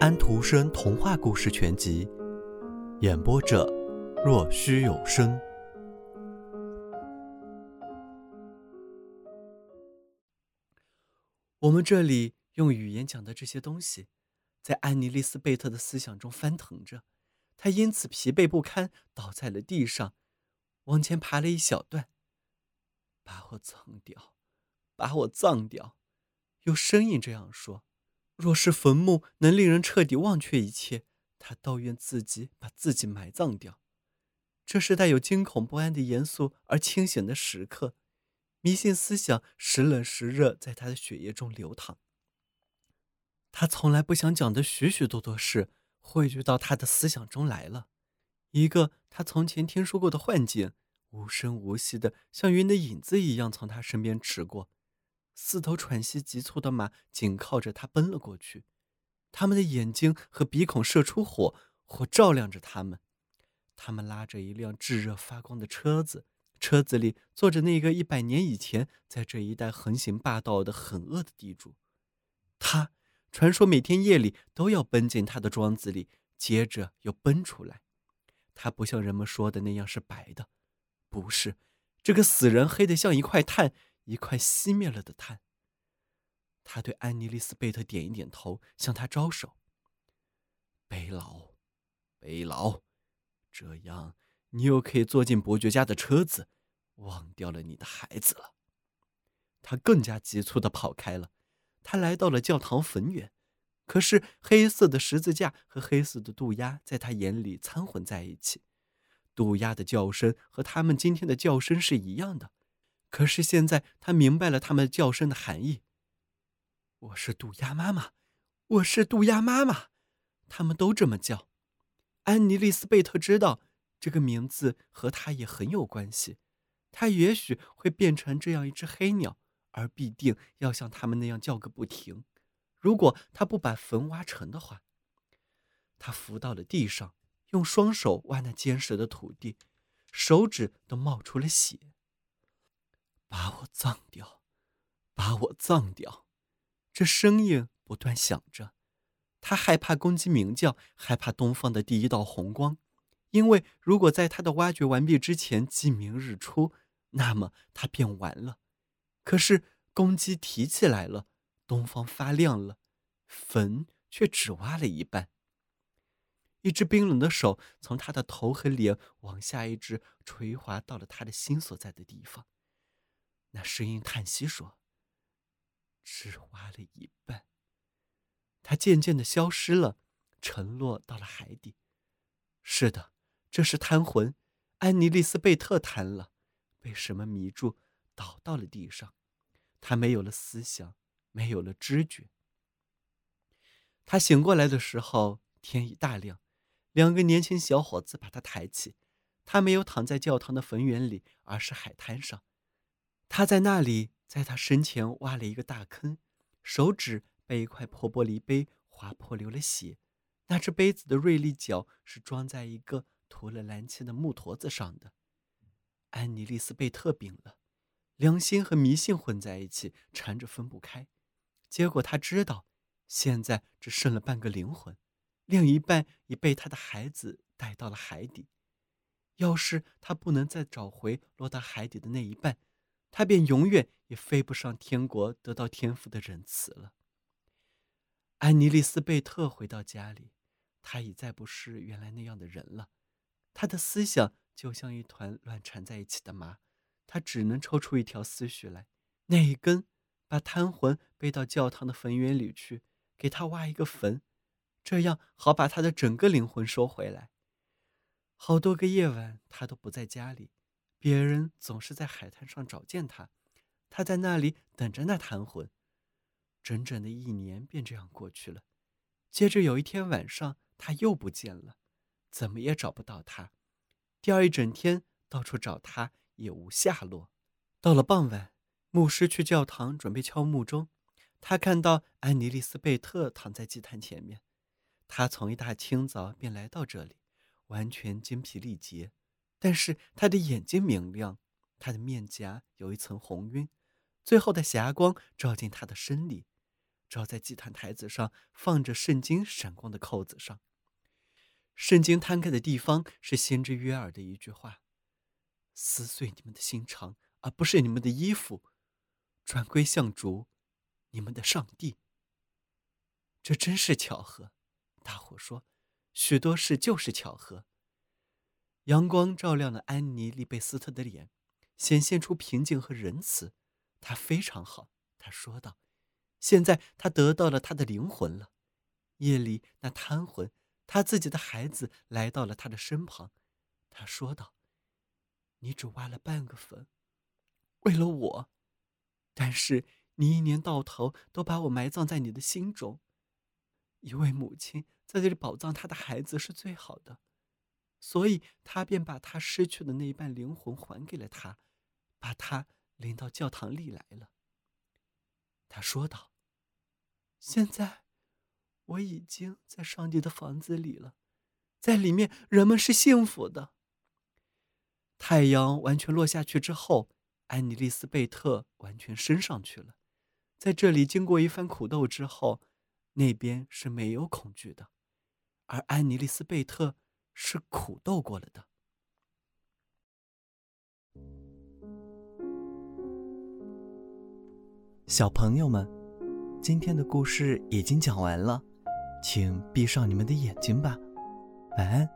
安徒生童话故事全集，演播者：若虚有声。我们这里用语言讲的这些东西，在安妮丽丝贝特的思想中翻腾着，她因此疲惫不堪，倒在了地上，往前爬了一小段。把我葬掉，把我葬掉，有声音这样说。若是坟墓能令人彻底忘却一切，他倒愿自己把自己埋葬掉。这是带有惊恐不安的严肃而清醒的时刻，迷信思想时冷时热，在他的血液中流淌。他从来不想讲的许许多多事汇聚到他的思想中来了，一个他从前听说过的幻境，无声无息的，像云的影子一样从他身边驰过。四头喘息急促的马紧靠着他奔了过去，他们的眼睛和鼻孔射出火，火照亮着他们。他们拉着一辆炙热发光的车子，车子里坐着那个一百年以前在这一带横行霸道的狠恶的地主。他传说每天夜里都要奔进他的庄子里，接着又奔出来。他不像人们说的那样是白的，不是，这个死人黑得像一块炭。一块熄灭了的炭。他对安妮丽丝贝特点一点头，向他招手。背牢，背牢，这样你又可以坐进伯爵家的车子，忘掉了你的孩子了。他更加急促的跑开了。他来到了教堂坟园，可是黑色的十字架和黑色的渡鸦在他眼里掺混在一起。渡鸦的叫声和他们今天的叫声是一样的。可是现在，他明白了他们叫声的含义。我是渡鸦妈妈，我是渡鸦妈妈，他们都这么叫。安妮丽丝贝特知道这个名字和他也很有关系。他也许会变成这样一只黑鸟，而必定要像他们那样叫个不停。如果他不把坟挖成的话，他伏到了地上，用双手挖那坚实的土地，手指都冒出了血。把我葬掉，把我葬掉！这声音不断响着。他害怕公鸡鸣叫，害怕东方的第一道红光，因为如果在他的挖掘完毕之前鸡鸣日出，那么他便完了。可是公鸡提起来了，东方发亮了，坟却只挖了一半。一只冰冷的手从他的头和脸往下一直垂滑到了他的心所在的地方。那声音叹息说：“只挖了一半。”它渐渐的消失了，沉落到了海底。是的，这是贪魂。安妮丽丝贝特瘫了，被什么迷住，倒到了地上。他没有了思想，没有了知觉。他醒过来的时候，天已大亮。两个年轻小伙子把他抬起。他没有躺在教堂的坟园里，而是海滩上。他在那里，在他身前挖了一个大坑，手指被一块破玻璃杯划破，流了血。那只杯子的锐利角是装在一个涂了蓝漆的木坨子上的。安妮丽丝贝特病了，良心和迷信混在一起，缠着分不开。结果他知道，现在只剩了半个灵魂，另一半已被他的孩子带到了海底。要是他不能再找回落到海底的那一半，他便永远也飞不上天国，得到天父的仁慈了。安妮丽丝贝特回到家里，他已再不是原来那样的人了。他的思想就像一团乱缠在一起的麻，他只能抽出一条思绪来，那一根，把贪魂背到教堂的坟园里去，给他挖一个坟，这样好把他的整个灵魂收回来。好多个夜晚，他都不在家里。别人总是在海滩上找见他，他在那里等着那瘫魂。整整的一年便这样过去了。接着有一天晚上，他又不见了，怎么也找不到他。第二一整天到处找他也无下落。到了傍晚，牧师去教堂准备敲木钟，他看到安妮丽丝贝特躺在祭坛前面。他从一大清早便来到这里，完全精疲力竭。但是他的眼睛明亮，他的面颊有一层红晕，最后的霞光照进他的身里，照在祭坛台子上放着圣经闪光的扣子上。圣经摊开的地方是先知约尔的一句话：“撕碎你们的心肠，而不是你们的衣服，转归向主，你们的上帝。”这真是巧合，大伙说，许多事就是巧合。阳光照亮了安妮·利贝斯特的脸，显现出平静和仁慈。她非常好，她说道：“现在她得到了她的灵魂了。”夜里，那瘫魂。他自己的孩子来到了他的身旁，他说道：“你只挖了半个坟，为了我，但是你一年到头都把我埋葬在你的心中。一位母亲在这里宝藏她的孩子是最好的，所以他便把他失去的那一半灵魂还给了他，把他领到教堂里来了。”他说道：“现在。”我已经在上帝的房子里了，在里面人们是幸福的。太阳完全落下去之后，安妮丽丝贝特完全升上去了。在这里经过一番苦斗之后，那边是没有恐惧的，而安妮丽丝贝特是苦斗过了的。小朋友们，今天的故事已经讲完了。请闭上你们的眼睛吧，晚安。